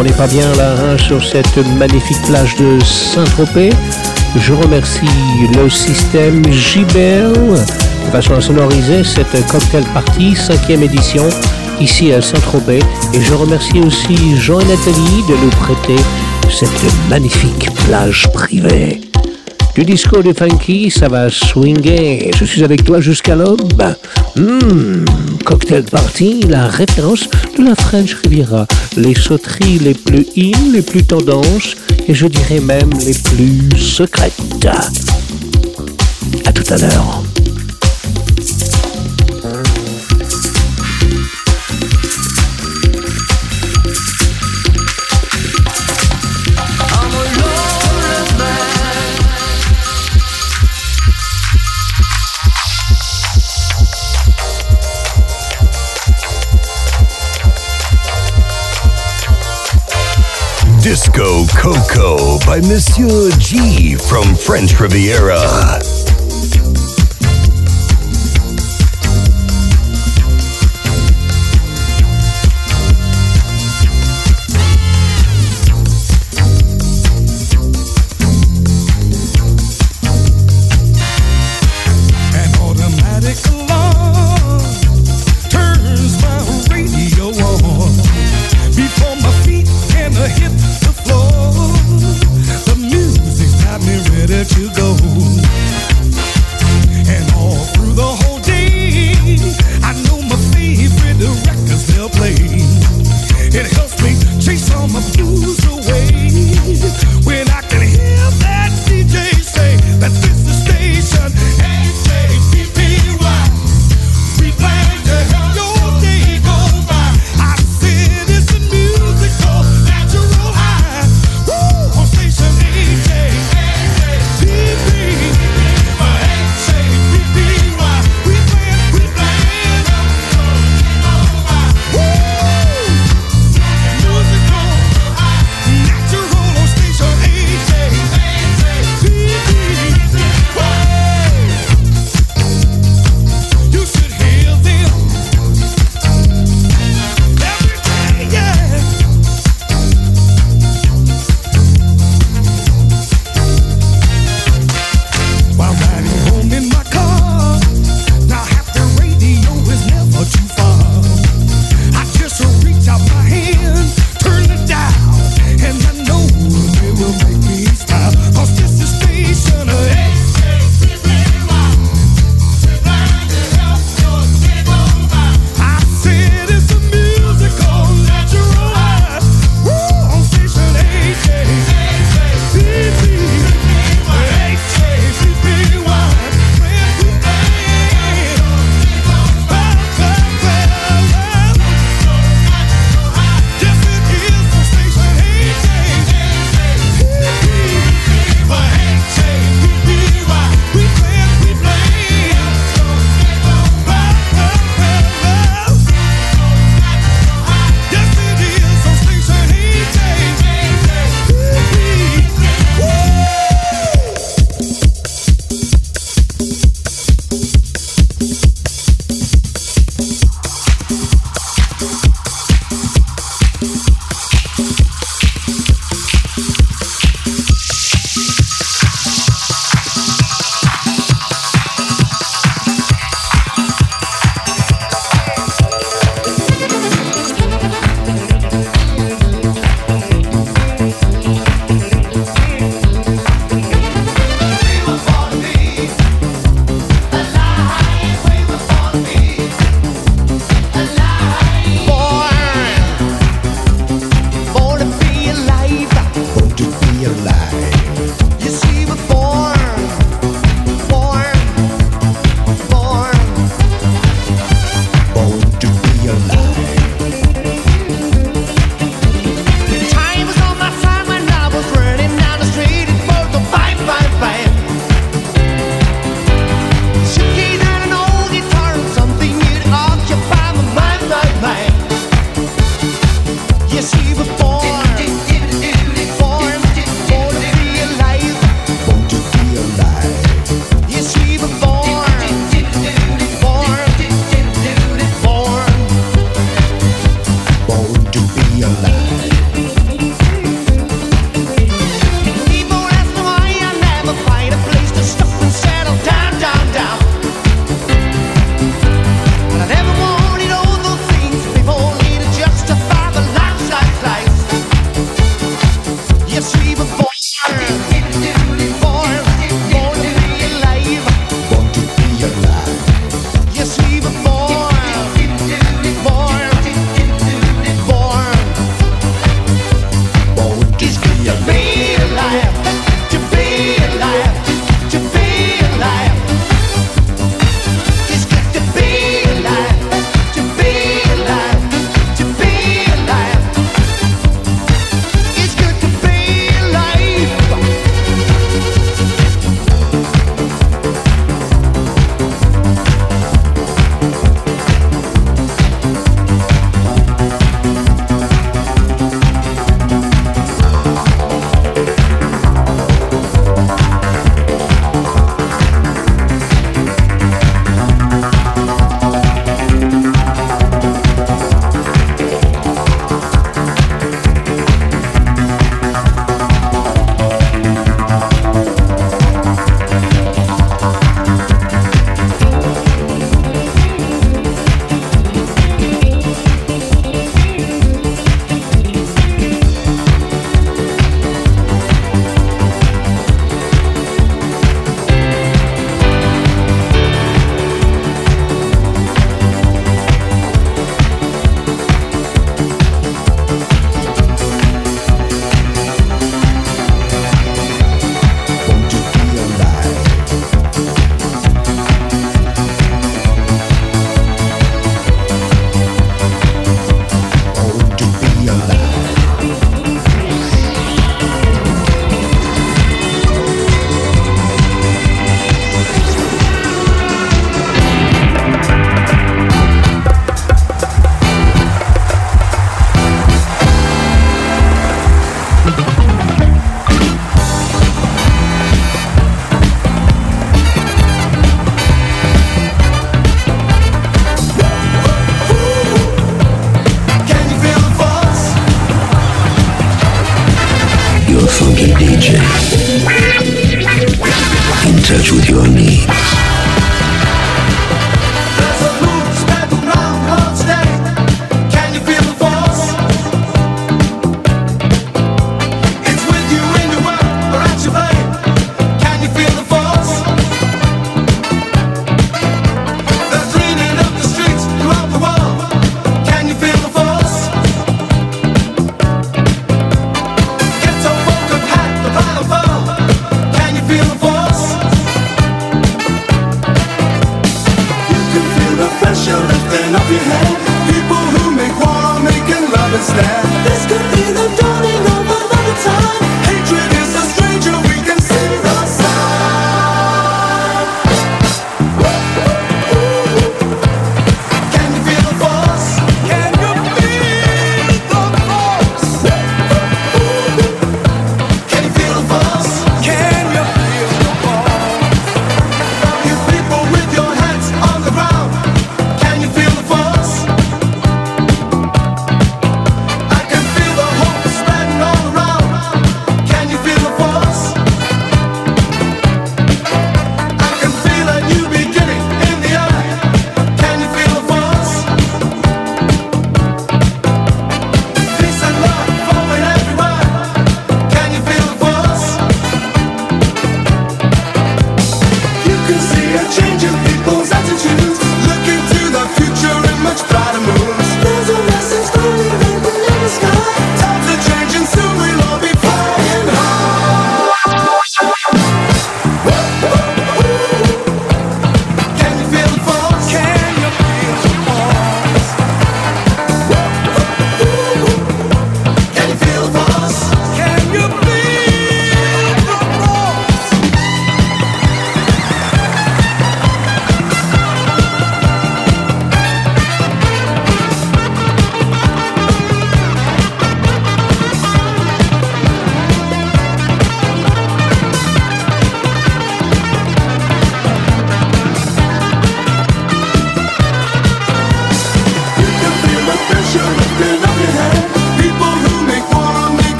On n'est pas bien là hein, sur cette magnifique plage de Saint-Tropez. Je remercie le système JBL de façon à sonoriser cette cocktail party, cinquième édition, ici à Saint-Tropez. Et je remercie aussi Jean et Nathalie de nous prêter cette magnifique plage privée. Du disco de funky, ça va swinguer. Je suis avec toi jusqu'à l'aube. Hmm, cocktail party, la référence de la French Riviera. Les sauteries les plus in, les plus tendances, et je dirais même les plus secrètes. À tout à l'heure. Disco Coco by Monsieur G from French Riviera.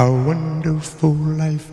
How wonderful life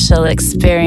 special experience.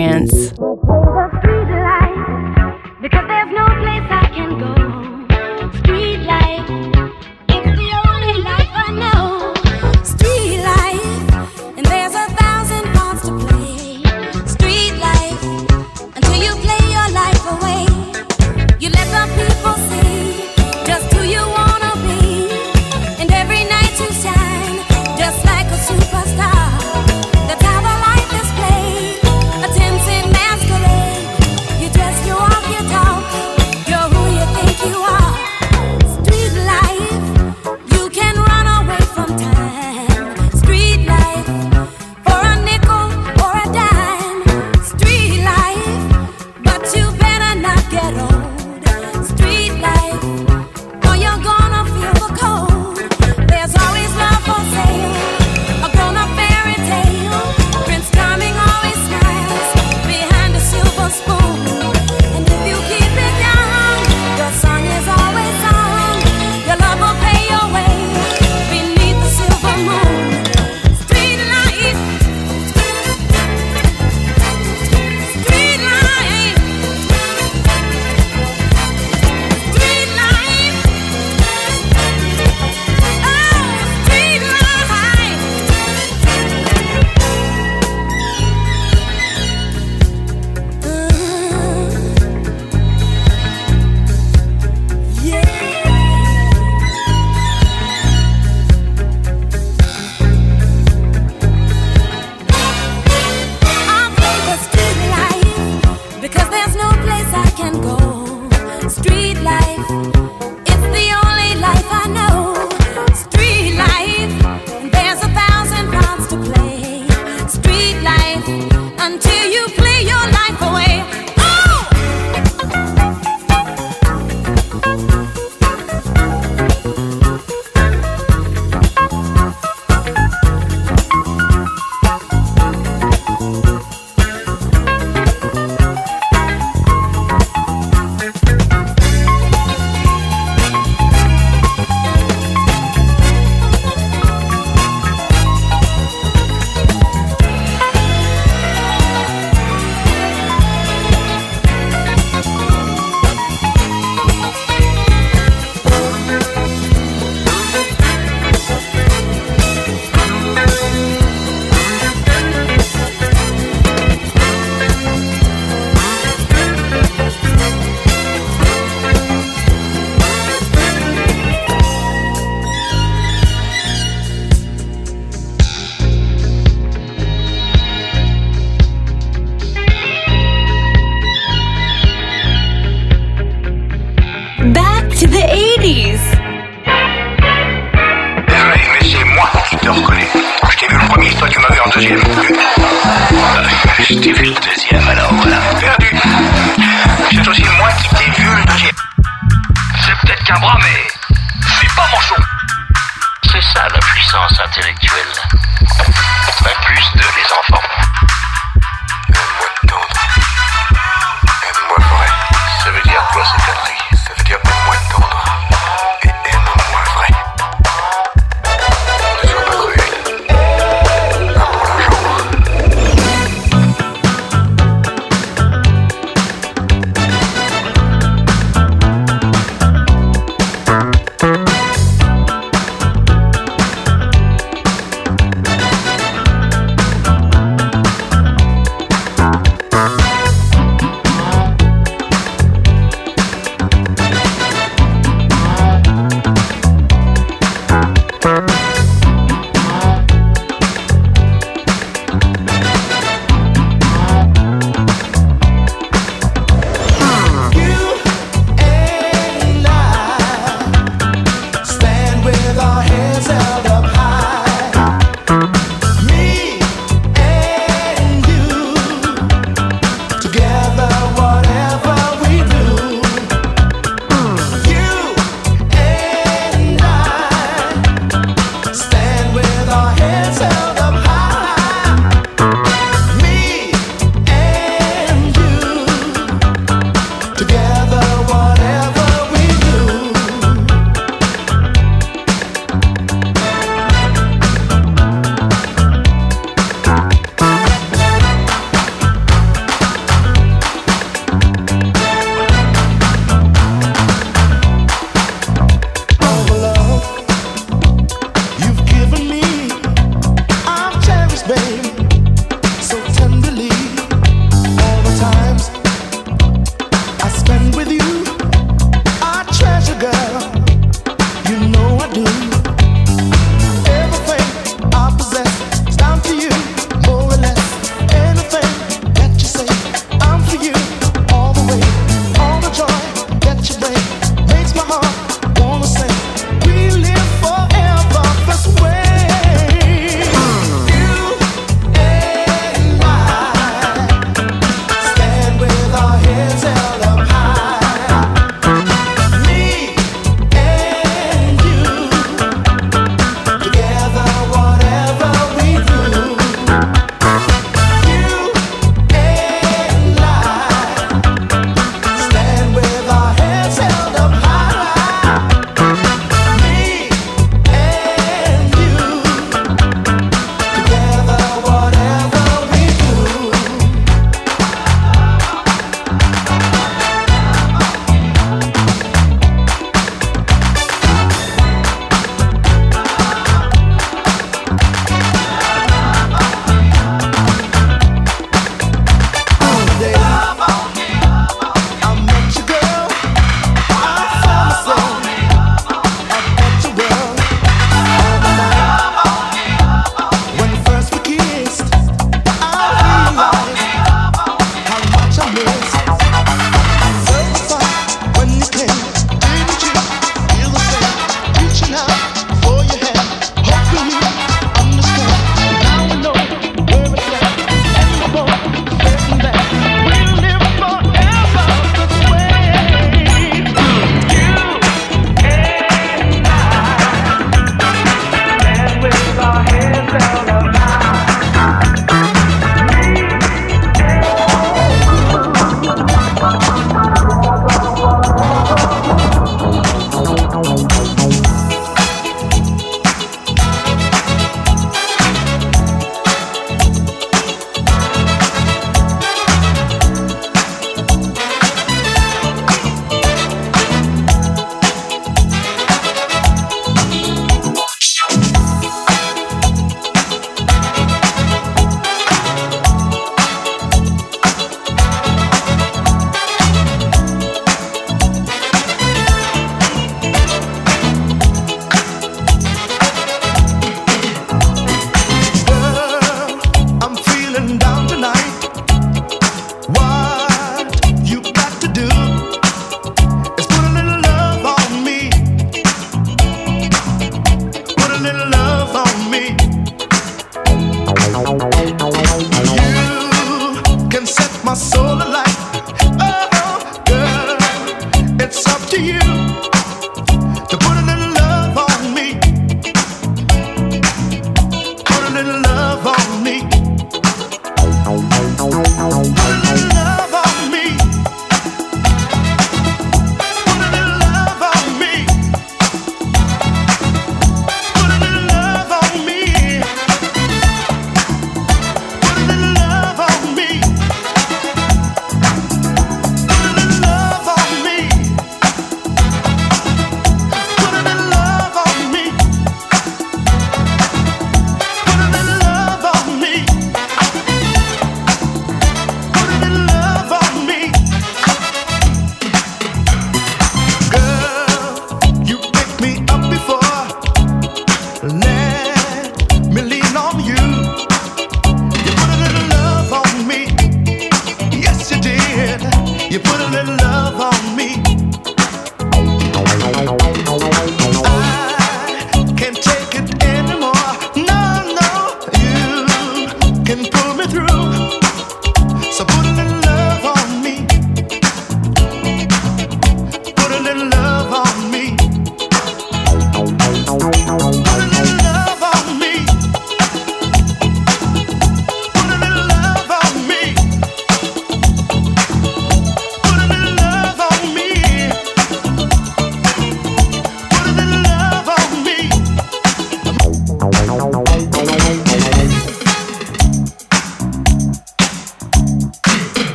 It's up to you.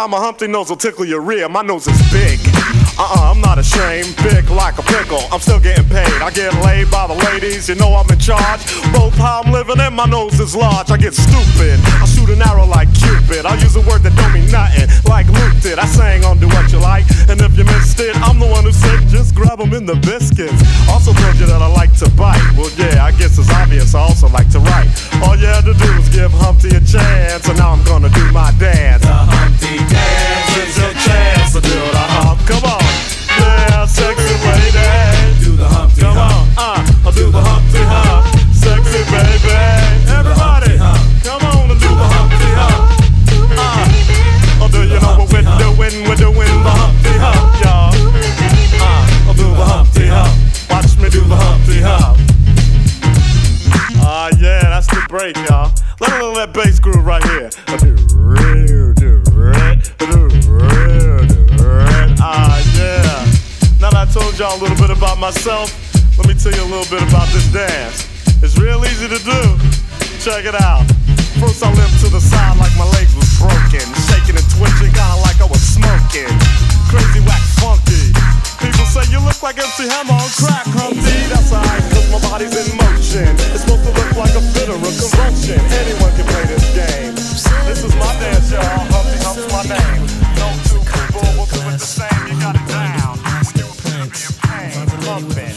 69, my Humpty nose will tickle your rear. My nose is big. Uh-uh, I'm not ashamed, big like a pickle. I'm still getting paid. I get laid by the ladies, you know I'm in charge. Both how I'm living and my nose is large. I get stupid. I shoot an arrow like Cupid. I use a word that don't mean nothing, like looptid. I sang on Doowutchyalike, and if you missed it, I'm the one who said just grab 'em in the biscuits. Also told you that I like to bite. Well, yeah, I guess it's obvious. I also like to write. All you had to do was give Humpty a chance, and now I'm gonna do my dance. myself, let me tell you a little bit about this dance. It's real easy to do. Check it out. First, I limped to the side like my legs was broken, shaking and twitching, kinda like I was smoking. Crazy, whack, funky. People say you look like MC Hammer on crack, Humpty. That's alright, cause my body's in motion. It's supposed to look like a fit or a convulsion. Anyone can play this game. This is my dance, y'all. Humpty Hump's my name. You.